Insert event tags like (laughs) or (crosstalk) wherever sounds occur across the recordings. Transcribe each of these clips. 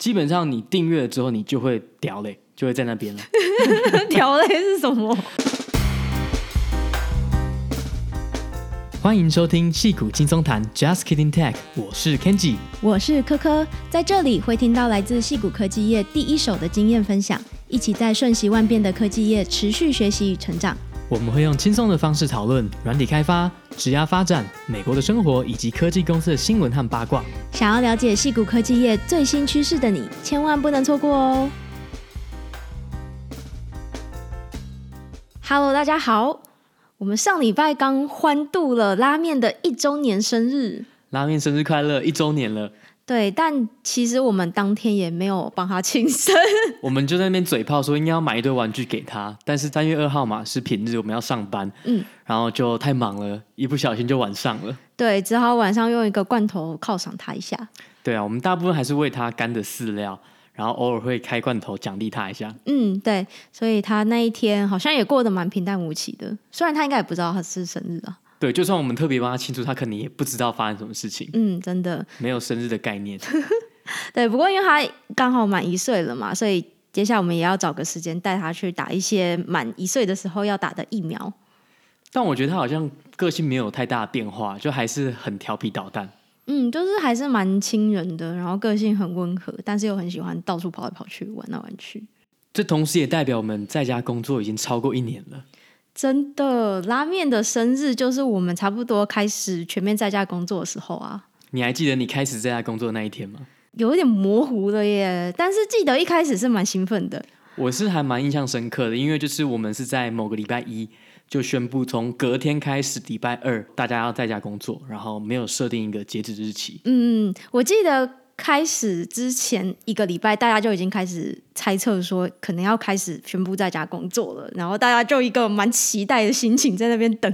基本上你订阅了之后，你就会掉泪，就会在那边了。(laughs) 掉泪是什么？欢迎收听戏骨轻松谈，Just Kidding Tech，我是 Kenji，我是柯柯，在这里会听到来自戏骨科技业第一手的经验分享，一起在瞬息万变的科技业持续学习与成长。我们会用轻松的方式讨论软体开发、职涯发展、美国的生活以及科技公司的新闻和八卦。想要了解矽谷科技业最新趋势的你，千万不能错过哦！Hello，大家好，我们上礼拜刚欢度了拉面的一周年生日，拉面生日快乐，一周年了。对，但其实我们当天也没有帮他庆生，(laughs) 我们就在那边嘴炮说应该要买一堆玩具给他，但是三月二号嘛是平日，我们要上班，嗯，然后就太忙了，一不小心就晚上了，对，只好晚上用一个罐头犒赏他一下。对啊，我们大部分还是喂他干的饲料，然后偶尔会开罐头奖励他一下。嗯，对，所以他那一天好像也过得蛮平淡无奇的，虽然他应该也不知道他是生日啊。对，就算我们特别帮他庆祝，他可能也不知道发生什么事情。嗯，真的没有生日的概念。(laughs) 对，不过因为他刚好满一岁了嘛，所以接下来我们也要找个时间带他去打一些满一岁的时候要打的疫苗。但我觉得他好像个性没有太大的变化，就还是很调皮捣蛋。嗯，就是还是蛮亲人的，然后个性很温和，但是又很喜欢到处跑来跑去，玩来玩去。这同时也代表我们在家工作已经超过一年了。真的，拉面的生日就是我们差不多开始全面在家工作的时候啊。你还记得你开始在家工作的那一天吗？有一点模糊了耶，但是记得一开始是蛮兴奋的。我是还蛮印象深刻的，因为就是我们是在某个礼拜一就宣布，从隔天开始礼拜二大家要在家工作，然后没有设定一个截止日期。嗯，我记得。开始之前一个礼拜，大家就已经开始猜测说，可能要开始宣布在家工作了。然后大家就一个蛮期待的心情在那边等。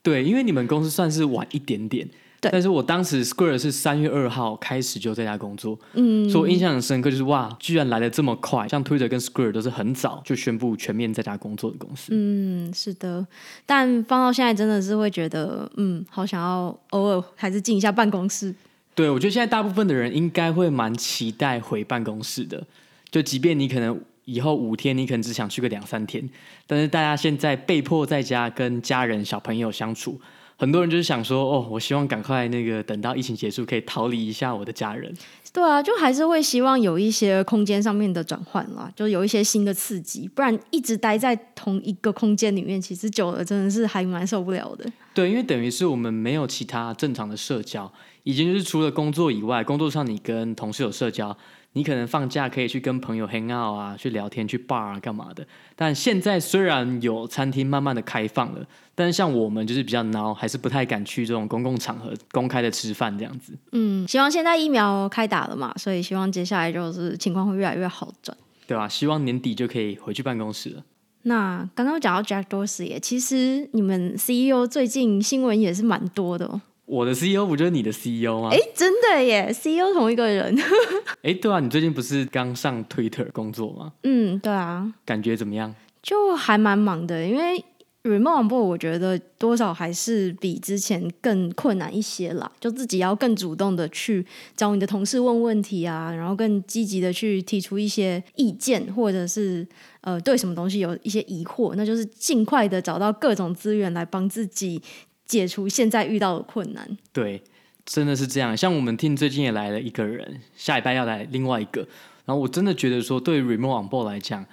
对，因为你们公司算是晚一点点。对。但是我当时 Square 是三月二号开始就在家工作，嗯，所以我印象很深刻，就是哇，居然来的这么快。像 Twitter 跟 Square 都是很早就宣布全面在家工作的公司。嗯，是的。但放到现在，真的是会觉得，嗯，好想要偶尔还是进一下办公室。对，我觉得现在大部分的人应该会蛮期待回办公室的。就即便你可能以后五天，你可能只想去个两三天，但是大家现在被迫在家跟家人、小朋友相处，很多人就是想说，哦，我希望赶快那个等到疫情结束，可以逃离一下我的家人。对啊，就还是会希望有一些空间上面的转换啦，就有一些新的刺激，不然一直待在同一个空间里面，其实久了真的是还蛮受不了的。对，因为等于是我们没有其他正常的社交，已经就是除了工作以外，工作上你跟同事有社交，你可能放假可以去跟朋友 hang out 啊，去聊天、去 bar 啊，干嘛的。但现在虽然有餐厅慢慢的开放了，但是像我们就是比较孬，还是不太敢去这种公共场合公开的吃饭这样子。嗯，希望现在疫苗开打了嘛，所以希望接下来就是情况会越来越好转，对啊？希望年底就可以回去办公室了。那刚刚讲到 Jack Dorsey 耶，其实你们 CEO 最近新闻也是蛮多的哦。我的 CEO 不就是你的 CEO 吗？哎，真的耶，CEO 同一个人。(laughs) 哎，对啊，你最近不是刚上 Twitter 工作吗？嗯，对啊。感觉怎么样？就还蛮忙的，因为。Remote on board 我觉得多少还是比之前更困难一些啦，就自己要更主动的去找你的同事问问题啊，然后更积极的去提出一些意见，或者是呃对什么东西有一些疑惑，那就是尽快的找到各种资源来帮自己解除现在遇到的困难。对，真的是这样。像我们 team 最近也来了一个人，下礼拜要来另外一个，然后我真的觉得说，对 Remote on board 来讲。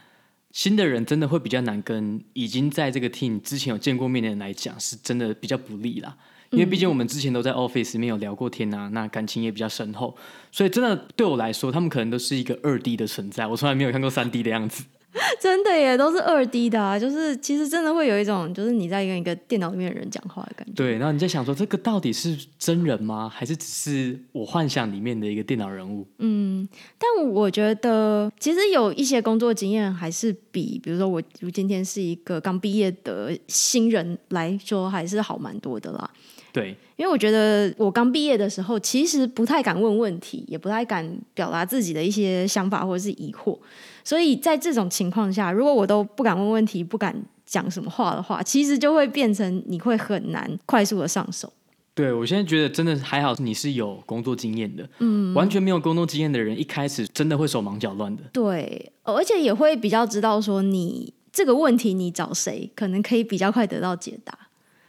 新的人真的会比较难跟已经在这个 team 之前有见过面的人来讲，是真的比较不利啦。因为毕竟我们之前都在 office 里面有聊过天啊，那感情也比较深厚，所以真的对我来说，他们可能都是一个二 D 的存在，我从来没有看过三 D 的样子。(laughs) 真的耶，都是二 D 的啊，就是其实真的会有一种，就是你在跟一个电脑里面的人讲话的感觉。对，然后你在想说，这个到底是真人吗？还是只是我幻想里面的一个电脑人物？嗯，但我觉得其实有一些工作经验，还是比比如说我今天是一个刚毕业的新人来说，还是好蛮多的啦。对，因为我觉得我刚毕业的时候，其实不太敢问问题，也不太敢表达自己的一些想法或者是疑惑。所以在这种情况下，如果我都不敢问问题，不敢讲什么话的话，其实就会变成你会很难快速的上手。对，我现在觉得真的还好，你是有工作经验的。嗯，完全没有工作经验的人，一开始真的会手忙脚乱的。对，而且也会比较知道说你这个问题你找谁，可能可以比较快得到解答。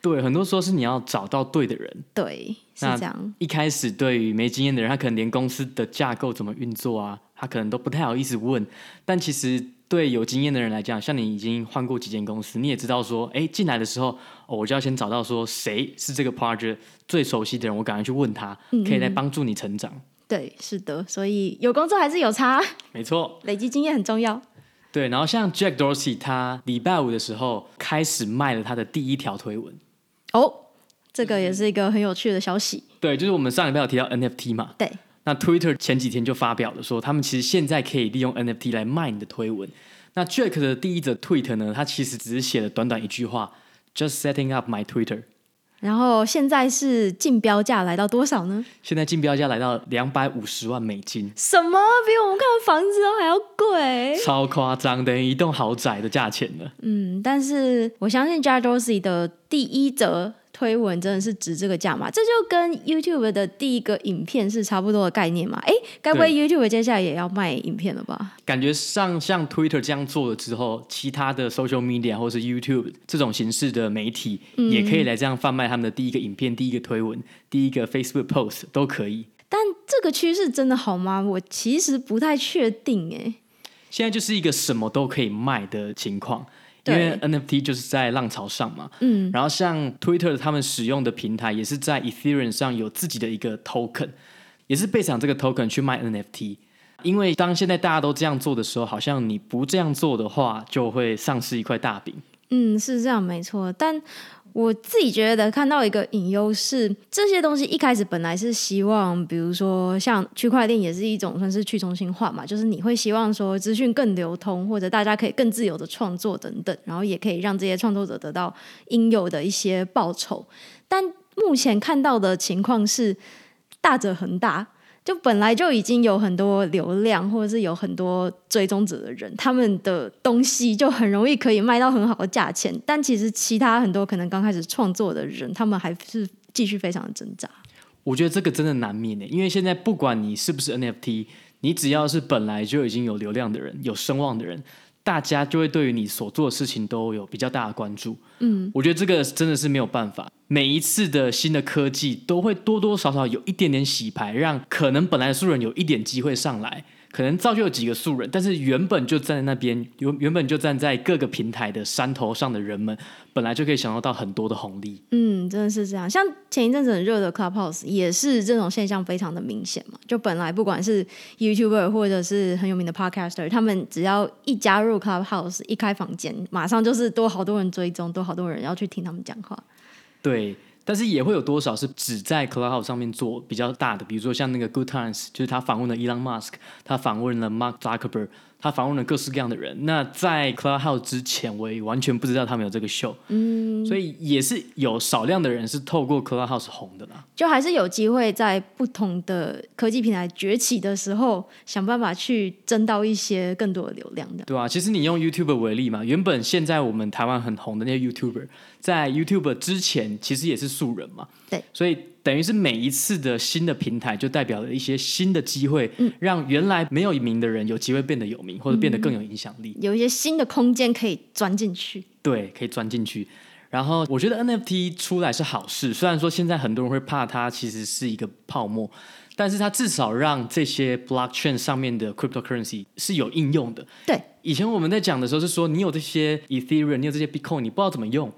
对，很多时候是你要找到对的人。对，是这样。一开始对于没经验的人，他可能连公司的架构怎么运作啊，他可能都不太好意思问。但其实。对有经验的人来讲，像你已经换过几间公司，你也知道说，哎，进来的时候，哦，我就要先找到说谁是这个 project 最熟悉的人，我赶快去问他，可以来帮助你成长。对，是的，所以有工作还是有差，没错，累积经验很重要。对，然后像 Jack Dorsey，他礼拜五的时候开始卖了他的第一条推文。哦，这个也是一个很有趣的消息。对，就是我们上礼拜有提到 NFT 嘛。对。那 Twitter 前几天就发表了说，他们其实现在可以利用 NFT 来卖你的推文。那 Jack 的第一则 tweet 呢，他其实只是写了短短一句话，Just setting up my Twitter。然后现在是竞标价来到多少呢？现在竞标价来到两百五十万美金。什么？比我们看房子都还要贵？超夸张，等于一栋豪宅的价钱了。嗯，但是我相信 Jack Dorsey 的第一则。推文真的是值这个价吗？这就跟 YouTube 的第一个影片是差不多的概念嘛？哎，该不会 YouTube 接下来也要卖影片了吧？感觉上像 Twitter 这样做了之后，其他的 Social Media 或是 YouTube 这种形式的媒体，也可以来这样贩卖他们的第一个影片、嗯、第一个推文、第一个 Facebook Post 都可以。但这个趋势真的好吗？我其实不太确定哎。现在就是一个什么都可以卖的情况。因为 NFT 就是在浪潮上嘛，嗯，然后像 Twitter 他们使用的平台也是在 Ethereum 上有自己的一个 token，也是背上这个 token 去卖 NFT。因为当现在大家都这样做的时候，好像你不这样做的话，就会丧失一块大饼。嗯，是这样，没错，但。我自己觉得看到一个隐忧是，这些东西一开始本来是希望，比如说像区块链也是一种算是去中心化嘛，就是你会希望说资讯更流通，或者大家可以更自由的创作等等，然后也可以让这些创作者得到应有的一些报酬。但目前看到的情况是，大者恒大。就本来就已经有很多流量，或者是有很多追踪者的人，他们的东西就很容易可以卖到很好的价钱。但其实其他很多可能刚开始创作的人，他们还是继续非常的挣扎。我觉得这个真的难免的，因为现在不管你是不是 NFT，你只要是本来就已经有流量的人、有声望的人。大家就会对于你所做的事情都有比较大的关注，嗯，我觉得这个真的是没有办法。每一次的新的科技都会多多少少有一点点洗牌，让可能本来的素人有一点机会上来。可能造就有几个素人，但是原本就站在那边，原原本就站在各个平台的山头上的人们，本来就可以享受到很多的红利。嗯，真的是这样。像前一阵子很热的 Clubhouse 也是这种现象非常的明显嘛。就本来不管是 YouTuber 或者是很有名的 Podcaster，他们只要一加入 Clubhouse，一开房间，马上就是多好多人追踪，多好多人要去听他们讲话。对。但是也会有多少是只在 Clubhouse 上面做比较大的，比如说像那个 Good Times，就是他访问了 Elon Musk，他访问了 Mark Zuckerberg。他访问了各式各样的人。那在 Clubhouse 之前，我也完全不知道他们有这个秀。嗯，所以也是有少量的人是透过 Clubhouse 红的啦。就还是有机会在不同的科技平台崛起的时候，想办法去争到一些更多的流量的。对啊，其实你用 YouTube 为例嘛，原本现在我们台湾很红的那些 YouTuber，在 YouTube 之前其实也是素人嘛。对，所以。等于是每一次的新的平台，就代表了一些新的机会，嗯，让原来没有名的人有机会变得有名，或者变得更有影响力，有一些新的空间可以钻进去。对，可以钻进去。然后我觉得 NFT 出来是好事，虽然说现在很多人会怕它其实是一个泡沫，但是它至少让这些 blockchain 上面的 cryptocurrency 是有应用的。对，以前我们在讲的时候是说，你有这些 Ethereum，你有这些 Bitcoin，你不知道怎么用。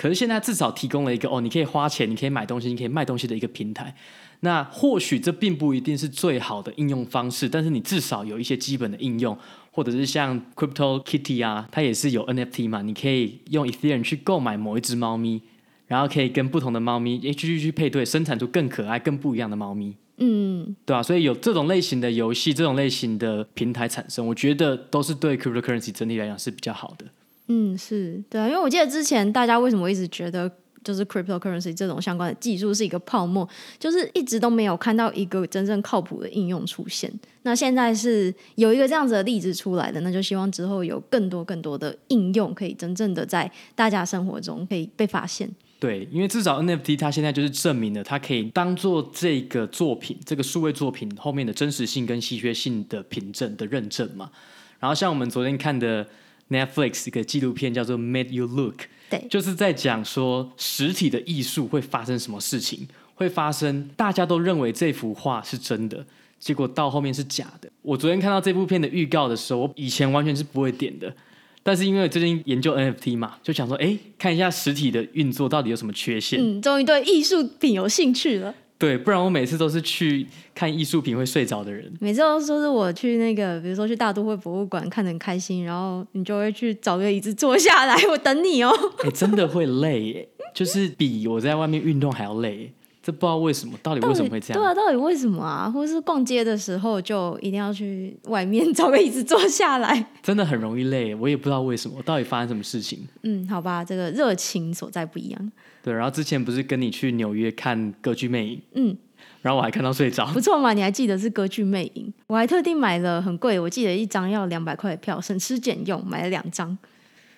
可是现在至少提供了一个哦，你可以花钱，你可以买东西，你可以卖东西的一个平台。那或许这并不一定是最好的应用方式，但是你至少有一些基本的应用，或者是像 Crypto Kitty 啊，它也是有 NFT 嘛，你可以用 Ethereum 去购买某一只猫咪，然后可以跟不同的猫咪 H G 去配对，生产出更可爱、更不一样的猫咪。嗯，对啊，所以有这种类型的游戏、这种类型的平台产生，我觉得都是对 Cryptocurrency 整体来讲是比较好的。嗯，是对啊，因为我记得之前大家为什么一直觉得就是 cryptocurrency 这种相关的技术是一个泡沫，就是一直都没有看到一个真正靠谱的应用出现。那现在是有一个这样子的例子出来的，那就希望之后有更多更多的应用可以真正的在大家生活中可以被发现。对，因为至少 NFT 它现在就是证明了它可以当做这个作品、这个数位作品后面的真实性跟稀缺性的凭证的认证嘛。然后像我们昨天看的 Netflix 一个纪录片叫做《Made You Look》，对，就是在讲说实体的艺术会发生什么事情，会发生大家都认为这幅画是真的，结果到后面是假的。我昨天看到这部片的预告的时候，我以前完全是不会点的。但是因为最近研究 NFT 嘛，就想说，哎，看一下实体的运作到底有什么缺陷。嗯，终于对艺术品有兴趣了。对，不然我每次都是去看艺术品会睡着的人。每次都说是我去那个，比如说去大都会博物馆看得很开心，然后你就会去找个椅子坐下来，我等你哦。哎，真的会累耶，就是比我在外面运动还要累。这不知道为什么，到底为什么会这样？对啊，到底为什么啊？或是逛街的时候就一定要去外面找个椅子坐下来？(laughs) 真的很容易累，我也不知道为什么，到底发生什么事情？嗯，好吧，这个热情所在不一样。对，然后之前不是跟你去纽约看《歌剧魅影》？嗯，然后我还看到睡着。不错嘛，你还记得是《歌剧魅影》？我还特地买了很贵，我记得一张要两百块的票，省吃俭用买了两张。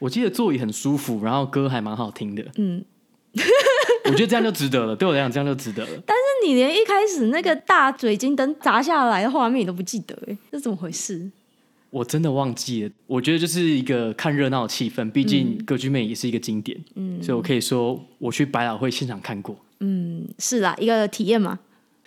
我记得座椅很舒服，然后歌还蛮好听的。嗯。(laughs) 我觉得这样就值得了，对我来讲这样就值得了。但是你连一开始那个大水晶灯砸下来的画面你都不记得，哎，这怎么回事？我真的忘记了。我觉得就是一个看热闹的气氛，毕竟《歌剧魅影》也是一个经典，嗯，所以我可以说我去百老汇现场看过。嗯，是啦，一个体验嘛。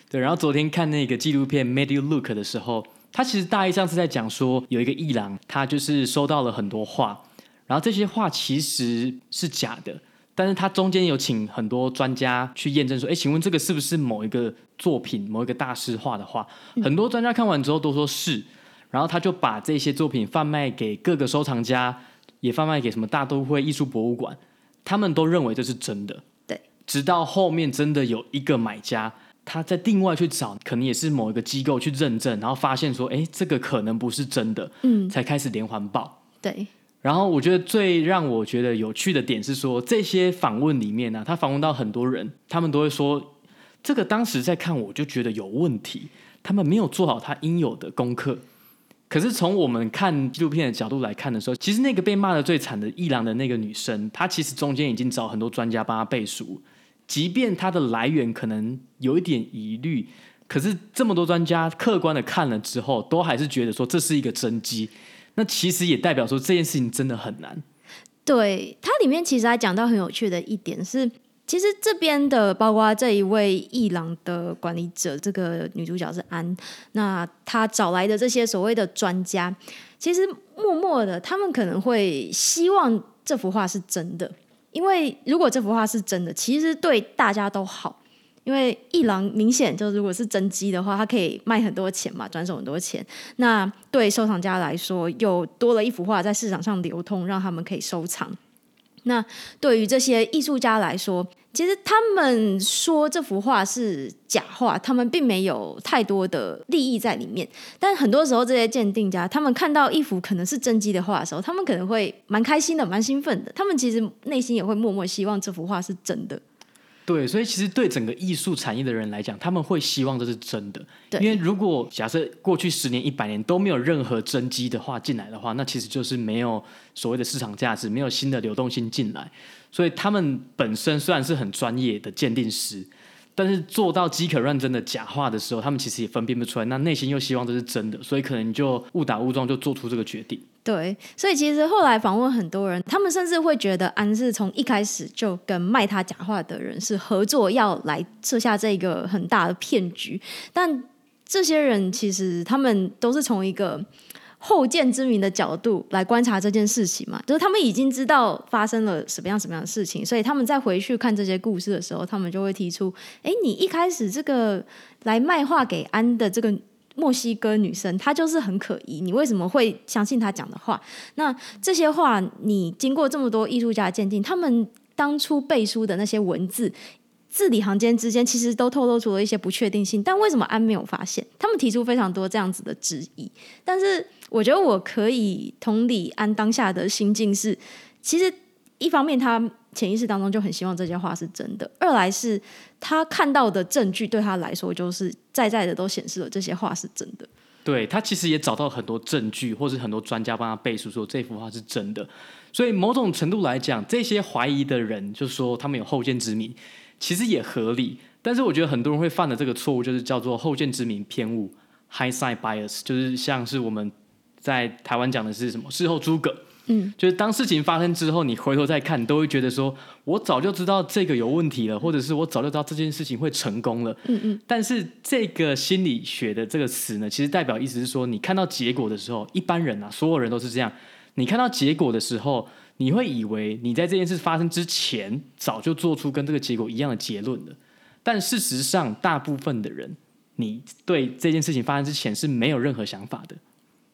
对，然后昨天看那个纪录片《Made You Look》的时候，他其实大意上是在讲说，有一个艺廊，他就是收到了很多画，然后这些画其实是假的。但是他中间有请很多专家去验证说，哎，请问这个是不是某一个作品、某一个大师画的画？很多专家看完之后都说是，然后他就把这些作品贩卖给各个收藏家，也贩卖给什么大都会艺术博物馆，他们都认为这是真的。对，直到后面真的有一个买家，他在另外去找，可能也是某一个机构去认证，然后发现说，哎，这个可能不是真的，嗯，才开始连环爆。对。然后我觉得最让我觉得有趣的点是说，这些访问里面呢、他访问到很多人，他们都会说，这个当时在看我就觉得有问题，他们没有做好他应有的功课。可是从我们看纪录片的角度来看的时候，其实那个被骂的最惨的伊朗的那个女生，她其实中间已经找很多专家帮她背书，即便她的来源可能有一点疑虑，可是这么多专家客观的看了之后，都还是觉得说这是一个真机。那其实也代表说这件事情真的很难。对，它里面其实还讲到很有趣的一点是，其实这边的包括这一位伊朗的管理者，这个女主角是安，那她找来的这些所谓的专家，其实默默的他们可能会希望这幅画是真的，因为如果这幅画是真的，其实对大家都好。因为艺廊明显就如果是真迹的话，它可以卖很多钱嘛，转手很多钱。那对收藏家来说，又多了一幅画在市场上流通，让他们可以收藏。那对于这些艺术家来说，其实他们说这幅画是假画，他们并没有太多的利益在里面。但很多时候，这些鉴定家他们看到一幅可能是真迹的画的时候，他们可能会蛮开心的，蛮兴奋的。他们其实内心也会默默希望这幅画是真的。对，所以其实对整个艺术产业的人来讲，他们会希望这是真的。对，因为如果假设过去十年、一百年都没有任何真机的话进来的话，那其实就是没有所谓的市场价值，没有新的流动性进来。所以他们本身虽然是很专业的鉴定师。但是做到饥渴乱真的假画的时候，他们其实也分辨不出来，那内心又希望这是真的，所以可能就误打误撞就做出这个决定。对，所以其实后来访问很多人，他们甚至会觉得安是从一开始就跟卖他假画的人是合作，要来设下这个很大的骗局。但这些人其实他们都是从一个。后见之明的角度来观察这件事情嘛，就是他们已经知道发生了什么样什么样的事情，所以他们再回去看这些故事的时候，他们就会提出：哎，你一开始这个来卖画给安的这个墨西哥女生，她就是很可疑，你为什么会相信她讲的话？那这些话，你经过这么多艺术家鉴定，他们当初背书的那些文字。字里行间之间，其实都透露出了一些不确定性。但为什么安没有发现？他们提出非常多这样子的质疑。但是，我觉得我可以同理安当下的心境是：其实一方面他潜意识当中就很希望这些话是真的；二来是他看到的证据对他来说，就是在在的都显示了这些话是真的。对，他其实也找到很多证据，或是很多专家帮他背书说这幅画是真的。所以某种程度来讲，这些怀疑的人就说他们有后见之明，其实也合理。但是我觉得很多人会犯的这个错误，就是叫做后见之明偏误 （hindsight bias），就是像是我们在台湾讲的是什么事后诸葛。嗯，就是当事情发生之后，你回头再看，都会觉得说，我早就知道这个有问题了，或者是我早就知道这件事情会成功了。嗯嗯。但是这个心理学的这个词呢，其实代表意思是说，你看到结果的时候，一般人啊，所有人都是这样。你看到结果的时候，你会以为你在这件事发生之前，早就做出跟这个结果一样的结论了。但事实上，大部分的人，你对这件事情发生之前是没有任何想法的。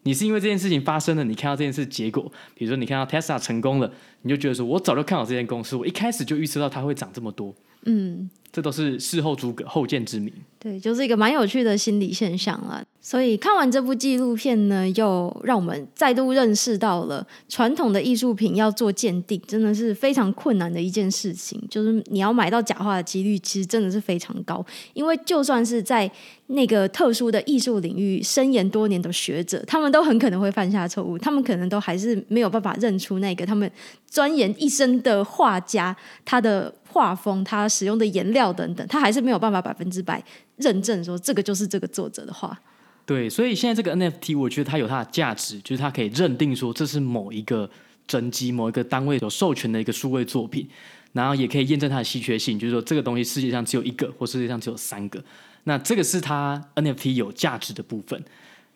你是因为这件事情发生了，你看到这件事结果，比如说你看到 Tesla 成功了，你就觉得说，我早就看好这间公司，我一开始就预测到它会涨这么多。嗯。这都是事后诸葛、后见之明。对，就是一个蛮有趣的心理现象了。所以看完这部纪录片呢，又让我们再度认识到了传统的艺术品要做鉴定，真的是非常困难的一件事情。就是你要买到假画的几率，其实真的是非常高。因为就算是在那个特殊的艺术领域深研多年的学者，他们都很可能会犯下错误。他们可能都还是没有办法认出那个他们钻研一生的画家他的。画风，他使用的颜料等等，他还是没有办法百分之百认证说这个就是这个作者的画。对，所以现在这个 NFT，我觉得它有它的价值，就是它可以认定说这是某一个真机、某一个单位有授权的一个数位作品，然后也可以验证它的稀缺性，就是说这个东西世界上只有一个，或世界上只有三个。那这个是它 NFT 有价值的部分。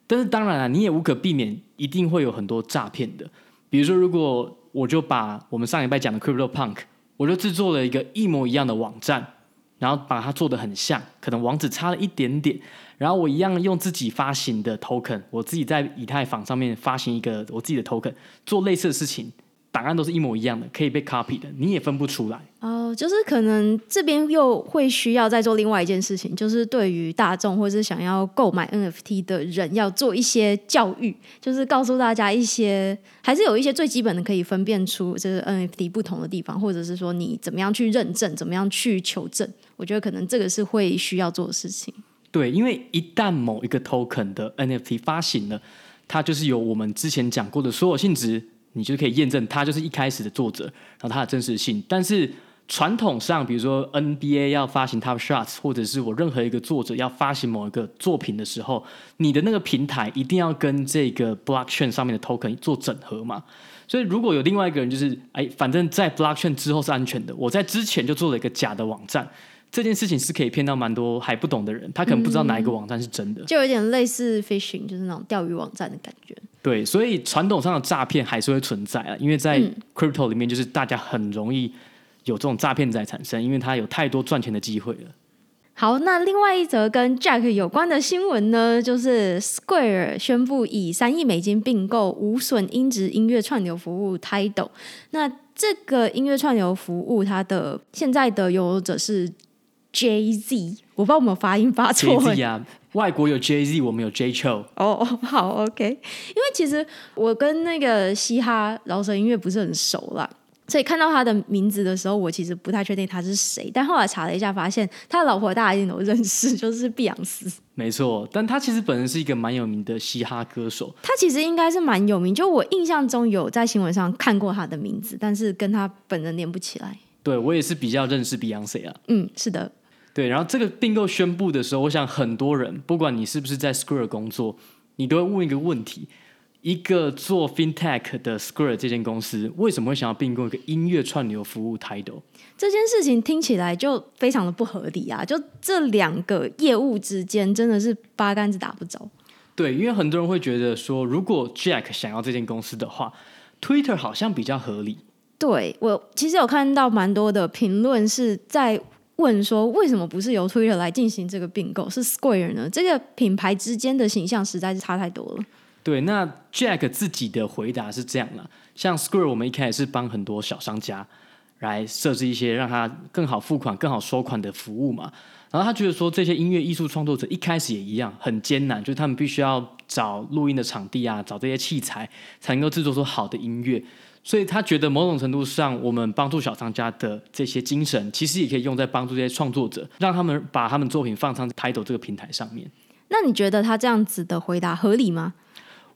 但是当然了，你也无可避免，一定会有很多诈骗的。比如说，如果我就把我们上礼拜讲的 Crypto Punk。我就制作了一个一模一样的网站，然后把它做的很像，可能网址差了一点点，然后我一样用自己发行的 token，我自己在以太坊上面发行一个我自己的 token，做类似的事情。档案都是一模一样的，可以被 copy 的，你也分不出来。哦，就是可能这边又会需要再做另外一件事情，就是对于大众或是想要购买 NFT 的人，要做一些教育，就是告诉大家一些，还是有一些最基本的可以分辨出就是 NFT 不同的地方，或者是说你怎么样去认证，怎么样去求证。我觉得可能这个是会需要做的事情。对，因为一旦某一个 token 的 NFT 发行了，它就是有我们之前讲过的所有性质。你就可以验证他就是一开始的作者，然后他的真实性。但是传统上，比如说 NBA 要发行 Top Shots，或者是我任何一个作者要发行某一个作品的时候，你的那个平台一定要跟这个 Blockchain 上面的 Token 做整合嘛。所以如果有另外一个人就是，哎，反正在 Blockchain 之后是安全的，我在之前就做了一个假的网站。这件事情是可以骗到蛮多还不懂的人，他可能不知道哪一个网站是真的，就有点类似 phishing，就是那种钓鱼网站的感觉。对，所以传统上的诈骗还是会存在啊，因为在 crypto 里面，就是大家很容易有这种诈骗在产生，因为它有太多赚钱的机会了。好，那另外一则跟 Jack 有关的新闻呢，就是 Square 宣布以三亿美金并购无损音质音乐串流服务 Tidal。那这个音乐串流服务，它的现在的拥有者是。Jay Z，我不知道我们发音发错。Z 啊，外国有 Jay Z，我们有 Jay Chou。哦哦，好，OK。因为其实我跟那个嘻哈饶舌音乐不是很熟啦，所以看到他的名字的时候，我其实不太确定他是谁。但后来查了一下，发现他的老婆大家一定都认识，(laughs) 就是碧昂斯。没错，但他其实本人是一个蛮有名的嘻哈歌手。他其实应该是蛮有名，就我印象中有在新闻上看过他的名字，但是跟他本人连不起来。对，我也是比较认识碧昂斯啊。嗯，是的。对，然后这个并购宣布的时候，我想很多人，不管你是不是在 Square 工作，你都会问一个问题：一个做 FinTech 的 Square 这间公司，为什么会想要并购一个音乐串流服务 Tidal？这件事情听起来就非常的不合理啊！就这两个业务之间真的是八竿子打不着。对，因为很多人会觉得说，如果 Jack 想要这间公司的话，Twitter 好像比较合理。对，我其实有看到蛮多的评论是在。问说，为什么不是由 Twitter 来进行这个并购，是 Square 呢？这个品牌之间的形象实在是差太多了。对，那 Jack 自己的回答是这样了：像 Square，我们一开始是帮很多小商家来设置一些让他更好付款、更好收款的服务嘛。然后他觉得说，这些音乐艺术创作者一开始也一样很艰难，就是他们必须要找录音的场地啊，找这些器材，才能够制作出好的音乐。所以他觉得某种程度上，我们帮助小商家的这些精神，其实也可以用在帮助这些创作者，让他们把他们作品放上 Title 这个平台上面。那你觉得他这样子的回答合理吗？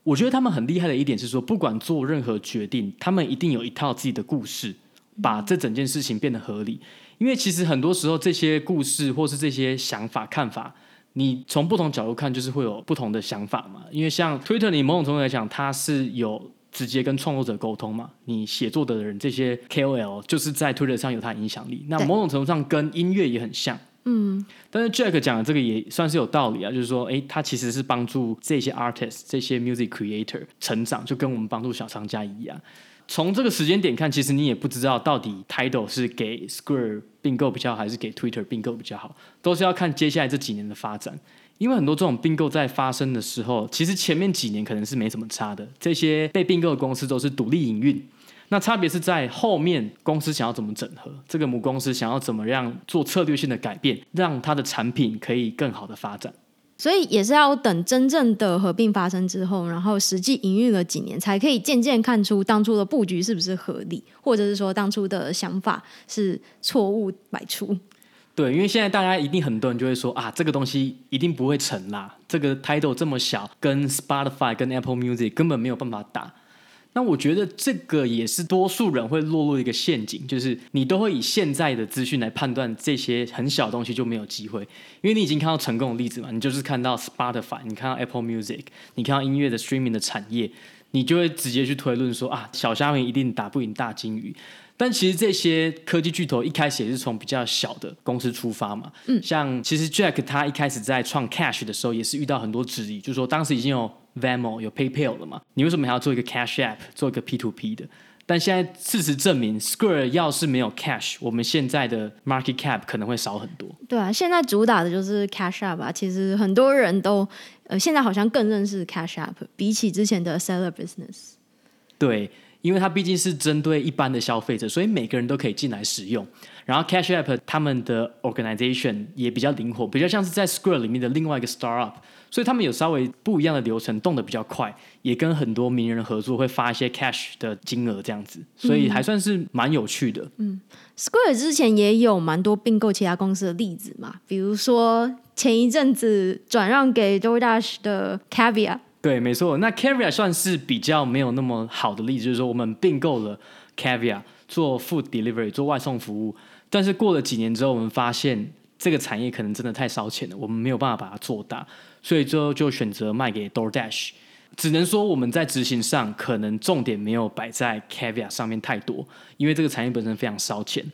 我觉得他们很厉害的一点是说，不管做任何决定，他们一定有一套自己的故事，把这整件事情变得合理。因为其实很多时候这些故事或是这些想法看法，你从不同角度看，就是会有不同的想法嘛。因为像 Twitter，你某种程度来讲，它是有直接跟创作者沟通嘛。你写作的人这些 KOL 就是在 Twitter 上有它影响力，那某种程度上跟音乐也很像。嗯，但是 Jack 讲的这个也算是有道理啊，就是说，哎，他其实是帮助这些 artist、这些 music creator 成长，就跟我们帮助小商家一样。从这个时间点看，其实你也不知道到底 Tidal 是给 Square 并购比较好，还是给 Twitter 并购比较好，都是要看接下来这几年的发展。因为很多这种并购在发生的时候，其实前面几年可能是没什么差的，这些被并购的公司都是独立营运。那差别是在后面公司想要怎么整合，这个母公司想要怎么样做策略性的改变，让它的产品可以更好的发展。所以也是要等真正的合并发生之后，然后实际营运了几年，才可以渐渐看出当初的布局是不是合理，或者是说当初的想法是错误百出。对，因为现在大家一定很多人就会说啊，这个东西一定不会成啦，这个 title 这么小，跟 Spotify 跟 Apple Music 根本没有办法打。那我觉得这个也是多数人会落入一个陷阱，就是你都会以现在的资讯来判断这些很小的东西就没有机会，因为你已经看到成功的例子嘛，你就是看到 Spotify，你看到 Apple Music，你看到音乐的 streaming 的产业，你就会直接去推论说啊，小虾米一定打不赢大鲸鱼。但其实这些科技巨头一开始也是从比较小的公司出发嘛，嗯，像其实 Jack 他一开始在创 Cash 的时候也是遇到很多质疑，就是说当时已经有。Venmo 有 PayPal 了嘛？你为什么还要做一个 Cash App，做一个 P2P 的？但现在事实证明，Square 要是没有 Cash，我们现在的 Market Cap 可能会少很多。对啊，现在主打的就是 Cash App 吧？其实很多人都呃，现在好像更认识 Cash App，比起之前的 Seller Business。对，因为它毕竟是针对一般的消费者，所以每个人都可以进来使用。然后 Cash App 他们的 Organization 也比较灵活，比较像是在 Square 里面的另外一个 Startup。所以他们有稍微不一样的流程，动得比较快，也跟很多名人合作，会发一些 cash 的金额这样子，所以还算是蛮有趣的。嗯，Square 之前也有蛮多并购其他公司的例子嘛，比如说前一阵子转让给 DoorDash 的 Caviar。对，没错，那 Caviar 算是比较没有那么好的例子，就是说我们并购了 Caviar 做 food delivery 做外送服务，但是过了几年之后，我们发现这个产业可能真的太烧钱了，我们没有办法把它做大。所以最后就选择卖给 DoorDash，只能说我们在执行上可能重点没有摆在 Caviar 上面太多，因为这个产业本身非常烧钱，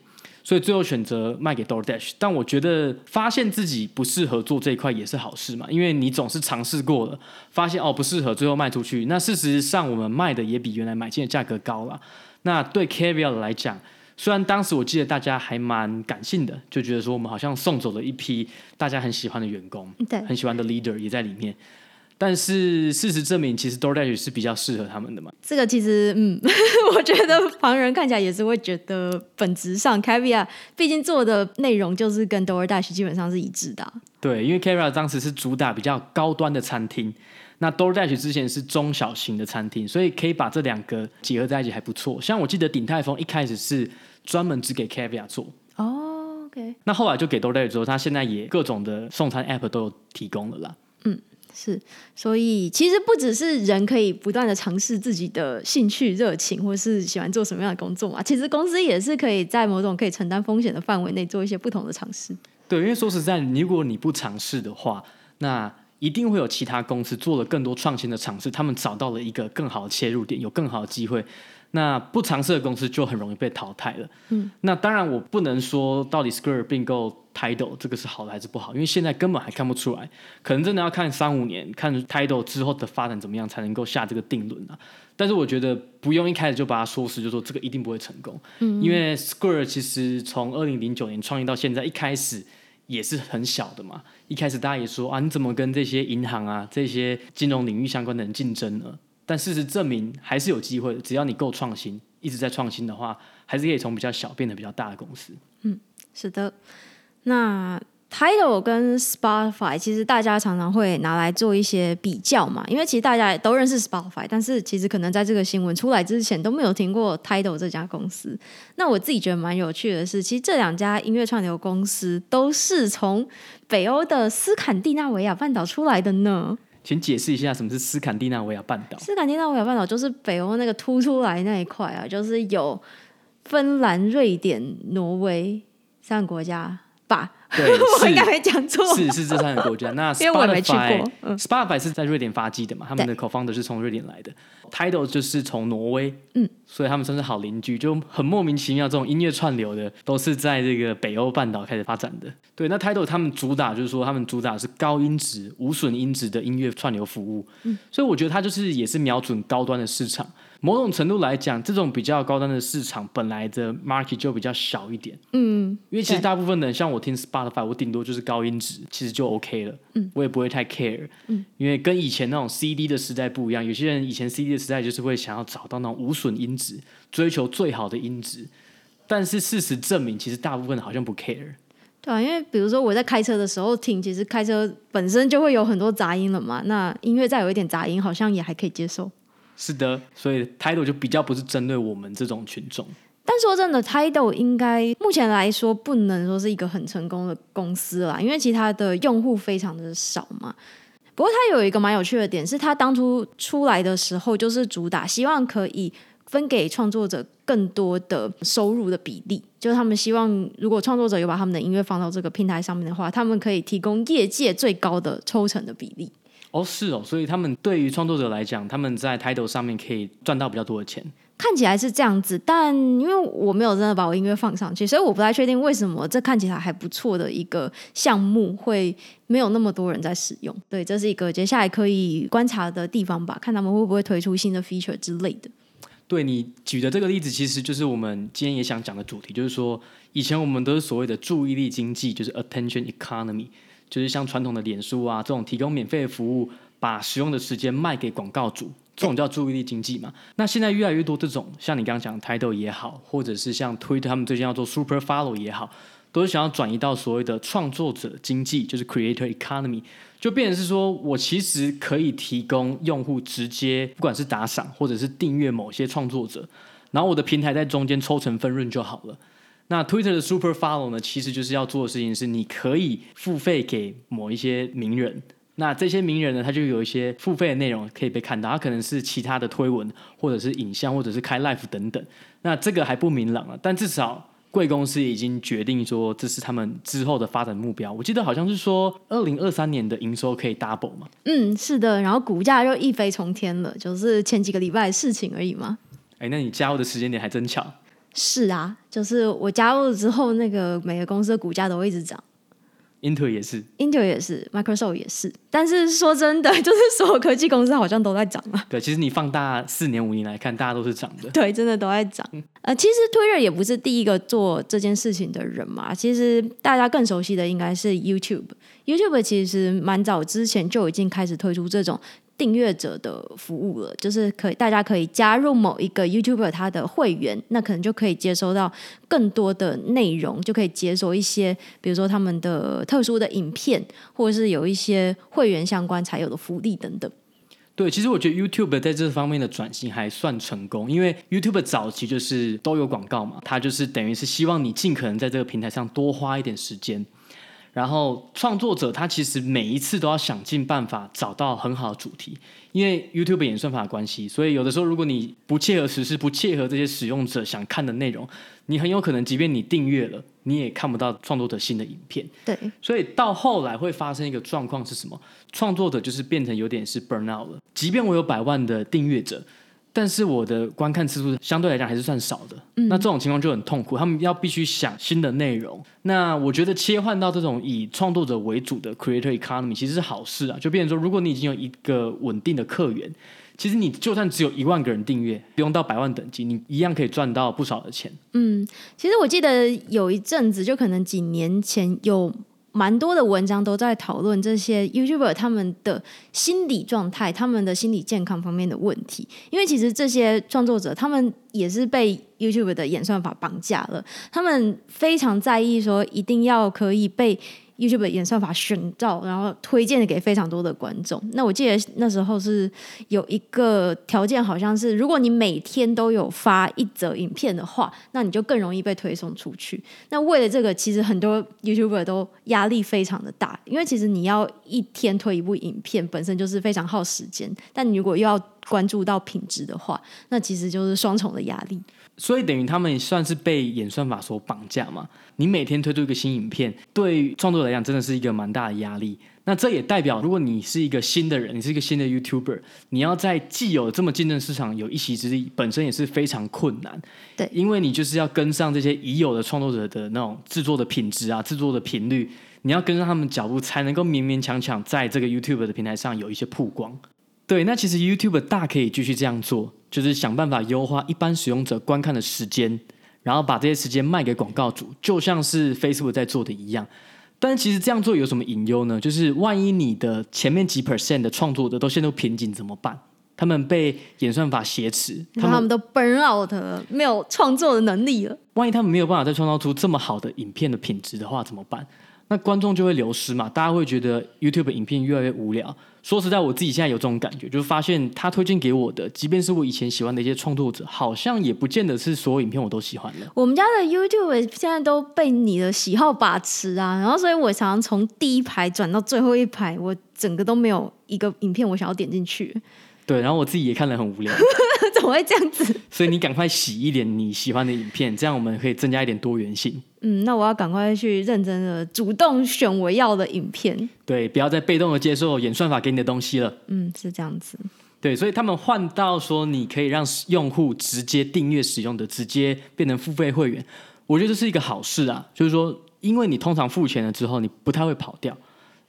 所以最后选择卖给 DoorDash。但我觉得发现自己不适合做这一块也是好事嘛，因为你总是尝试过了，发现哦不适合，最后卖出去。那事实上我们卖的也比原来买进的价格高了。那对 Caviar 来讲，虽然当时我记得大家还蛮感性的，就觉得说我们好像送走了一批大家很喜欢的员工，对，很喜欢的 leader 也在里面。但是事实证明，其实 DoorDash 是比较适合他们的嘛。这个其实，嗯，(laughs) 我觉得旁人看起来也是会觉得，本质上 Caviar 毕竟做的内容就是跟 DoorDash 基本上是一致的。对，因为 Caviar 当时是主打比较高端的餐厅。那 DoorDash 之前是中小型的餐厅，所以可以把这两个结合在一起还不错。像我记得鼎泰丰一开始是专门只给 Caviar 做哦，OK。那后来就给 DoorDash 之后，他现在也各种的送餐 App 都有提供了啦。是。所以其实不只是人可以不断的尝试自己的兴趣热情，或是喜欢做什么样的工作嘛，其实公司也是可以在某种可以承担风险的范围内做一些不同的尝试。对，因为说实在，如果你不尝试的话，那一定会有其他公司做了更多创新的尝试，他们找到了一个更好的切入点，有更好的机会。那不尝试的公司就很容易被淘汰了。嗯，那当然我不能说到底 Square 并购 Tidal 这个是好的还是不好，因为现在根本还看不出来，可能真的要看三五年，看 Tidal 之后的发展怎么样才能够下这个定论啊。但是我觉得不用一开始就把它说死，就说这个一定不会成功。嗯，因为 Square 其实从二零零九年创业到现在，一开始。也是很小的嘛，一开始大家也说啊，你怎么跟这些银行啊、这些金融领域相关的人竞争呢？但事实证明还是有机会的，只要你够创新，一直在创新的话，还是可以从比较小变得比较大的公司。嗯，是的。那 Tidal 跟 Spotify 其实大家常常会拿来做一些比较嘛，因为其实大家都认识 Spotify，但是其实可能在这个新闻出来之前都没有听过 Tidal 这家公司。那我自己觉得蛮有趣的是，其实这两家音乐串流公司都是从北欧的斯堪的纳维亚半岛出来的呢。请解释一下什么是斯堪的纳维亚半岛？斯堪的纳维亚半岛就是北欧那个凸出来那一块啊，就是有芬兰、瑞典、挪威三个国家吧。对，(laughs) 我应该没讲错。是是这三个国家。那 (laughs) Spotify，Spotify、嗯、Spotify 是在瑞典发迹的嘛？他们的 co-founder 是从瑞典来的。Tidal 就是从挪威，嗯，所以他们算是好邻居，就很莫名其妙。这种音乐串流的都是在这个北欧半岛开始发展的。对，那 Tidal 他们主打就是说，他们主打是高音质、无损音质的音乐串流服务。嗯，所以我觉得它就是也是瞄准高端的市场。某种程度来讲，这种比较高端的市场本来的 market 就比较小一点。嗯，因为其实大部分的人像我听 Spotify，我顶多就是高音质，其实就 OK 了。嗯，我也不会太 care。嗯，因为跟以前那种 CD 的时代不一样，有些人以前 CD 的时代就是会想要找到那种无损音质，追求最好的音质。但是事实证明，其实大部分好像不 care。对啊，因为比如说我在开车的时候听，其实开车本身就会有很多杂音了嘛。那音乐再有一点杂音，好像也还可以接受。是的，所以 Tidal 就比较不是针对我们这种群众。但说真的，Tidal 应该目前来说不能说是一个很成功的公司啦，因为其他的用户非常的少嘛。不过它有一个蛮有趣的点，是它当初出来的时候就是主打希望可以分给创作者更多的收入的比例，就是他们希望如果创作者有把他们的音乐放到这个平台上面的话，他们可以提供业界最高的抽成的比例。哦，是哦，所以他们对于创作者来讲，他们在 title 上面可以赚到比较多的钱。看起来是这样子，但因为我没有真的把我音乐放上去，所以我不太确定为什么这看起来还不错的一个项目会没有那么多人在使用。对，这是一个接下来可以观察的地方吧，看他们会不会推出新的 feature 之类的。对，你举的这个例子，其实就是我们今天也想讲的主题，就是说以前我们都是所谓的注意力经济，就是 attention economy。就是像传统的脸书啊这种提供免费的服务，把使用的时间卖给广告主，这种叫注意力经济嘛。那现在越来越多这种，像你刚刚讲的 Title 也好，或者是像 Twitter 他们最近要做 Super Follow 也好，都是想要转移到所谓的创作者经济，就是 Creator Economy，就变成是说我其实可以提供用户直接不管是打赏或者是订阅某些创作者，然后我的平台在中间抽成分润就好了。那 Twitter 的 Super Follow 呢，其实就是要做的事情是，你可以付费给某一些名人，那这些名人呢，他就有一些付费的内容可以被看到，他可能是其他的推文，或者是影像，或者是开 Live 等等。那这个还不明朗啊，但至少贵公司已经决定说，这是他们之后的发展目标。我记得好像是说，二零二三年的营收可以 double 嘛？嗯，是的，然后股价又一飞冲天了，就是前几个礼拜的事情而已嘛。哎，那你加入的时间点还真巧。是啊，就是我加入之后，那个每个公司的股价都会一直涨。Intel 也是，Intel 也是，Microsoft 也是。但是说真的，(laughs) 就是所有科技公司好像都在涨啊。对，其实你放大四年五年来看，大家都是涨的。对，真的都在涨。呃，其实 Twitter 也不是第一个做这件事情的人嘛。其实大家更熟悉的应该是 YouTube。YouTube 其实蛮早之前就已经开始推出这种。订阅者的服务了，就是可以，大家可以加入某一个 YouTuber 他的会员，那可能就可以接收到更多的内容，就可以解锁一些，比如说他们的特殊的影片，或者是有一些会员相关才有的福利等等。对，其实我觉得 YouTube 在这方面的转型还算成功，因为 YouTube 早期就是都有广告嘛，它就是等于是希望你尽可能在这个平台上多花一点时间。然后创作者他其实每一次都要想尽办法找到很好的主题，因为 YouTube 演算法的关系，所以有的时候如果你不切合时事，不切合这些使用者想看的内容，你很有可能即便你订阅了，你也看不到创作者新的影片。对，所以到后来会发生一个状况是什么？创作者就是变成有点是 burn out 了，即便我有百万的订阅者。但是我的观看次数相对来讲还是算少的，嗯，那这种情况就很痛苦。他们要必须想新的内容。那我觉得切换到这种以创作者为主的 creator economy 其实是好事啊。就变成说，如果你已经有一个稳定的客源，其实你就算只有一万个人订阅，不用到百万等级，你一样可以赚到不少的钱。嗯，其实我记得有一阵子，就可能几年前有。蛮多的文章都在讨论这些 YouTuber 他们的心理状态、他们的心理健康方面的问题，因为其实这些创作者他们也是被 YouTube 的演算法绑架了，他们非常在意说一定要可以被 YouTube 的演算法选到，然后推荐给非常多的观众。那我记得那时候是有一个条件，好像是如果你每天都有发一则影片的话，那你就更容易被推送出去。那为了这个，其实很多 YouTuber 都压力非常的大，因为其实你要一天推一部影片，本身就是非常耗时间。但你如果又要关注到品质的话，那其实就是双重的压力。所以等于他们算是被演算法所绑架嘛？你每天推出一个新影片，对创作者来讲真的是一个蛮大的压力。那这也代表，如果你是一个新的人，你是一个新的 YouTuber，你要在既有这么竞争市场有一席之地，本身也是非常困难。对，因为你就是要跟上这些已有的创作者的那种制作的品质啊，制作的频率，你要跟上他们脚步，才能够勉勉强强在这个 YouTube 的平台上有一些曝光。对，那其实 YouTube 大可以继续这样做，就是想办法优化一般使用者观看的时间，然后把这些时间卖给广告主，就像是 Facebook 在做的一样。但其实这样做有什么隐忧呢？就是万一你的前面几 percent 的创作者都陷入瓶颈怎么办？他们被演算法挟持，他们，他们都 burn out 了，没有创作的能力了。万一他们没有办法再创造出这么好的影片的品质的话，怎么办？那观众就会流失嘛，大家会觉得 YouTube 影片越来越无聊。说实在，我自己现在有这种感觉，就是发现他推荐给我的，即便是我以前喜欢的一些创作者，好像也不见得是所有影片我都喜欢的。我们家的 YouTube 现在都被你的喜好把持啊，然后所以我常常从第一排转到最后一排，我整个都没有一个影片我想要点进去。对，然后我自己也看了很无聊，(laughs) 怎么会这样子？所以你赶快洗一点你喜欢的影片，这样我们可以增加一点多元性。嗯，那我要赶快去认真的主动选我要的影片。对，不要再被动的接受演算法给你的东西了。嗯，是这样子。对，所以他们换到说，你可以让用户直接订阅使用的，直接变成付费会员，我觉得这是一个好事啊。就是说，因为你通常付钱了之后，你不太会跑掉。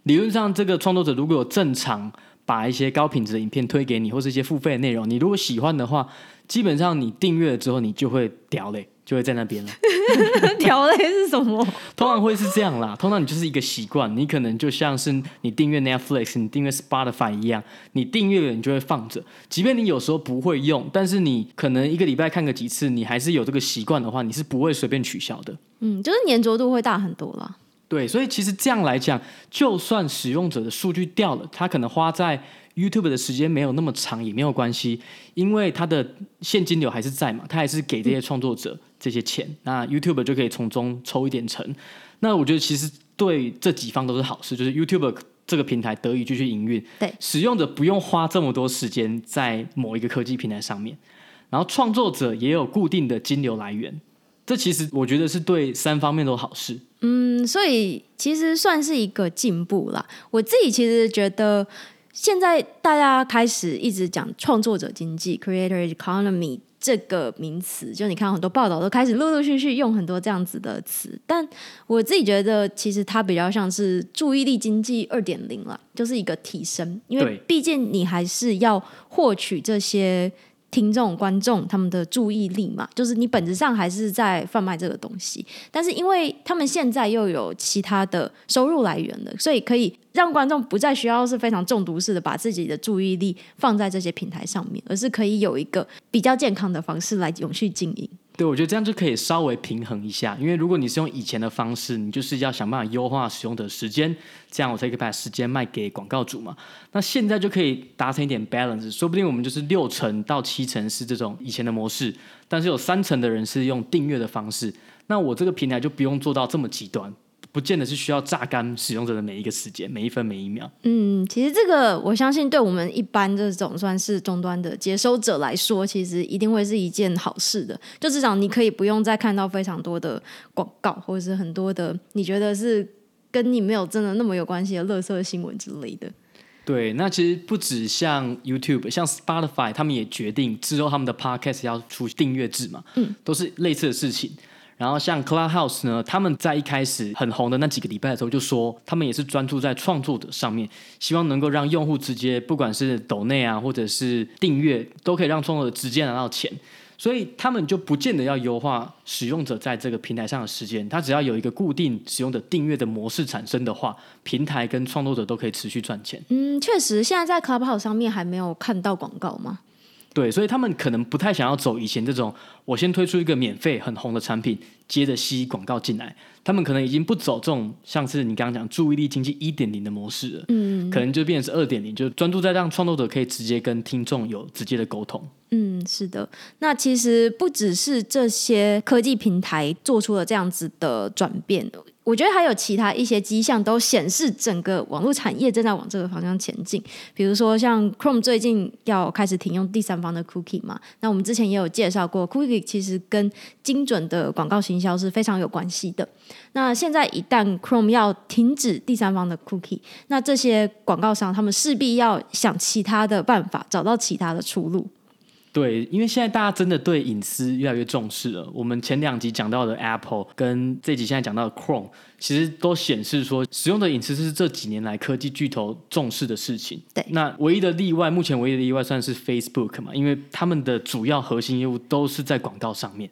理论上，这个创作者如果有正常。把一些高品质的影片推给你，或是一些付费的内容，你如果喜欢的话，基本上你订阅了之后，你就会掉泪，就会在那边了。(laughs) 屌嘞是什么？通常会是这样啦，通常你就是一个习惯，你可能就像是你订阅 Netflix、你订阅 Spotify 一样，你订阅了你就会放着，即便你有时候不会用，但是你可能一个礼拜看个几次，你还是有这个习惯的话，你是不会随便取消的。嗯，就是粘着度会大很多啦。对，所以其实这样来讲，就算使用者的数据掉了，他可能花在 YouTube 的时间没有那么长也没有关系，因为他的现金流还是在嘛，他还是给这些创作者这些钱，嗯、那 YouTube 就可以从中抽一点成。那我觉得其实对这几方都是好事，就是 YouTube 这个平台得以继续营运，对，使用者不用花这么多时间在某一个科技平台上面，然后创作者也有固定的金流来源。这其实我觉得是对三方面都好事。嗯，所以其实算是一个进步啦。我自己其实觉得，现在大家开始一直讲创作者经济 （creator economy） 这个名词，就你看很多报道都开始陆陆续续用很多这样子的词。但我自己觉得，其实它比较像是注意力经济二点零了，就是一个提升。因为毕竟你还是要获取这些。听众、观众他们的注意力嘛，就是你本质上还是在贩卖这个东西，但是因为他们现在又有其他的收入来源了，所以可以让观众不再需要是非常中毒式的把自己的注意力放在这些平台上面，而是可以有一个比较健康的方式来永续经营。对，我觉得这样就可以稍微平衡一下，因为如果你是用以前的方式，你就是要想办法优化使用的时间，这样我才可以把时间卖给广告主嘛。那现在就可以达成一点 balance，说不定我们就是六成到七成是这种以前的模式，但是有三成的人是用订阅的方式，那我这个平台就不用做到这么极端。不见得是需要榨干使用者的每一个时间、每一分每一秒。嗯，其实这个我相信，对我们一般这种算是终端的接收者来说，其实一定会是一件好事的。就至少你可以不用再看到非常多的广告，或者是很多的你觉得是跟你没有真的那么有关系的垃圾新闻之类的。对，那其实不止像 YouTube，像 Spotify，他们也决定之后他们的 Podcast 要出订阅制嘛，嗯，都是类似的事情。然后像 Clubhouse 呢，他们在一开始很红的那几个礼拜的时候，就说他们也是专注在创作者上面，希望能够让用户直接，不管是抖内啊，或者是订阅，都可以让创作者直接拿到钱。所以他们就不见得要优化使用者在这个平台上的时间，他只要有一个固定使用者订阅的模式产生的话，平台跟创作者都可以持续赚钱。嗯，确实，现在在 Clubhouse 上面还没有看到广告吗？对，所以他们可能不太想要走以前这种，我先推出一个免费很红的产品，接着吸广告进来。他们可能已经不走这种像是你刚刚讲注意力经济一点零的模式了，嗯，可能就变成是二点零，就专注在让创作者可以直接跟听众有直接的沟通。嗯，是的。那其实不只是这些科技平台做出了这样子的转变。我觉得还有其他一些迹象都显示整个网络产业正在往这个方向前进。比如说，像 Chrome 最近要开始停用第三方的 Cookie 嘛，那我们之前也有介绍过，Cookie 其实跟精准的广告行销是非常有关系的。那现在一旦 Chrome 要停止第三方的 Cookie，那这些广告商他们势必要想其他的办法，找到其他的出路。对，因为现在大家真的对隐私越来越重视了。我们前两集讲到的 Apple，跟这集现在讲到的 Chrome，其实都显示说，使用的隐私是这几年来科技巨头重视的事情。对，那唯一的例外，目前唯一的例外算是 Facebook 嘛，因为他们的主要核心业务都是在广告上面，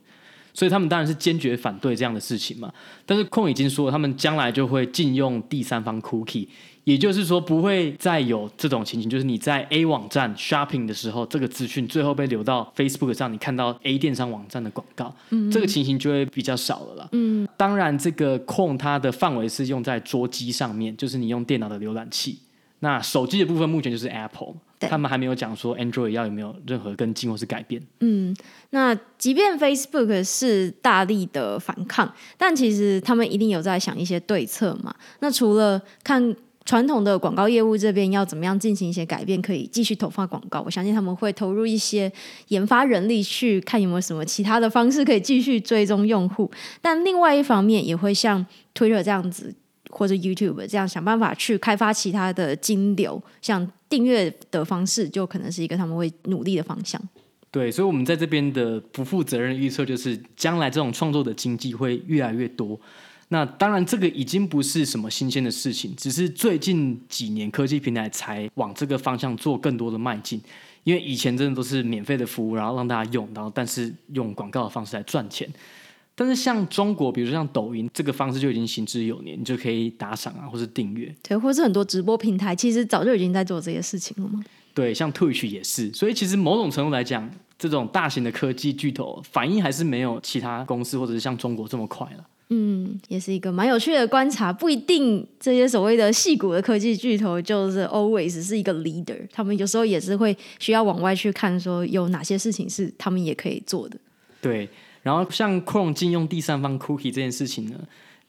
所以他们当然是坚决反对这样的事情嘛。但是 Chrome 已经说了，他们将来就会禁用第三方 Cookie。也就是说，不会再有这种情形，就是你在 A 网站 shopping 的时候，这个资讯最后被流到 Facebook 上，你看到 A 电商网站的广告，嗯，这个情形就会比较少了啦。嗯，当然，这个 Chrome 它的范围是用在桌机上面，就是你用电脑的浏览器。那手机的部分目前就是 Apple，他们还没有讲说 Android 要有没有任何跟进或是改变。嗯，那即便 Facebook 是大力的反抗，但其实他们一定有在想一些对策嘛。那除了看。传统的广告业务这边要怎么样进行一些改变，可以继续投放广告？我相信他们会投入一些研发人力去看有没有什么其他的方式可以继续追踪用户。但另外一方面，也会像 Twitter 这样子或者 YouTube 这样想办法去开发其他的金流，像订阅的方式，就可能是一个他们会努力的方向。对，所以，我们在这边的不负责任预测就是，将来这种创作的经济会越来越多。那当然，这个已经不是什么新鲜的事情，只是最近几年科技平台才往这个方向做更多的迈进。因为以前真的都是免费的服务，然后让大家用，然后但是用广告的方式来赚钱。但是像中国，比如说像抖音这个方式就已经行之有年，你就可以打赏啊，或是订阅。对，或是很多直播平台其实早就已经在做这些事情了吗？对，像 Twitch 也是。所以其实某种程度来讲，这种大型的科技巨头反应还是没有其他公司或者是像中国这么快了。嗯，也是一个蛮有趣的观察。不一定这些所谓的矽谷的科技巨头就是 always 是一个 leader，他们有时候也是会需要往外去看，说有哪些事情是他们也可以做的。对，然后像 Chrome 禁用第三方 cookie 这件事情呢，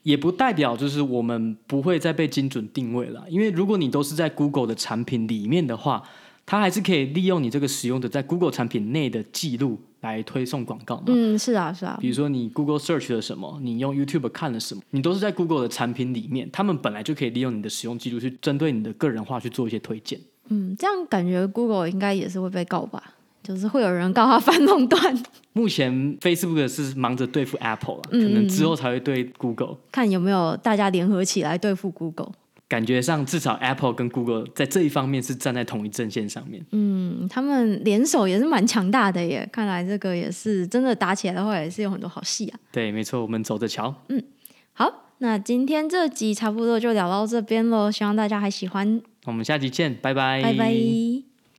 也不代表就是我们不会再被精准定位了，因为如果你都是在 Google 的产品里面的话。它还是可以利用你这个使用的在 Google 产品内的记录来推送广告嘛？嗯，是啊，是啊。比如说你 Google Search 了什么，你用 YouTube 看了什么，你都是在 Google 的产品里面，他们本来就可以利用你的使用记录去针对你的个人化去做一些推荐。嗯，这样感觉 Google 应该也是会被告吧？就是会有人告他反垄断。目前 Facebook 是忙着对付 Apple 了，可能之后才会对 Google，嗯，看有没有大家联合起来对付 Google。感觉上，至少 Apple 跟 Google 在这一方面是站在同一阵线上面。嗯，他们联手也是蛮强大的耶。看来这个也是真的打起来的话，也是有很多好戏啊。对，没错，我们走着瞧。嗯，好，那今天这集差不多就聊到这边喽，希望大家还喜欢。我们下集见，拜拜。拜拜。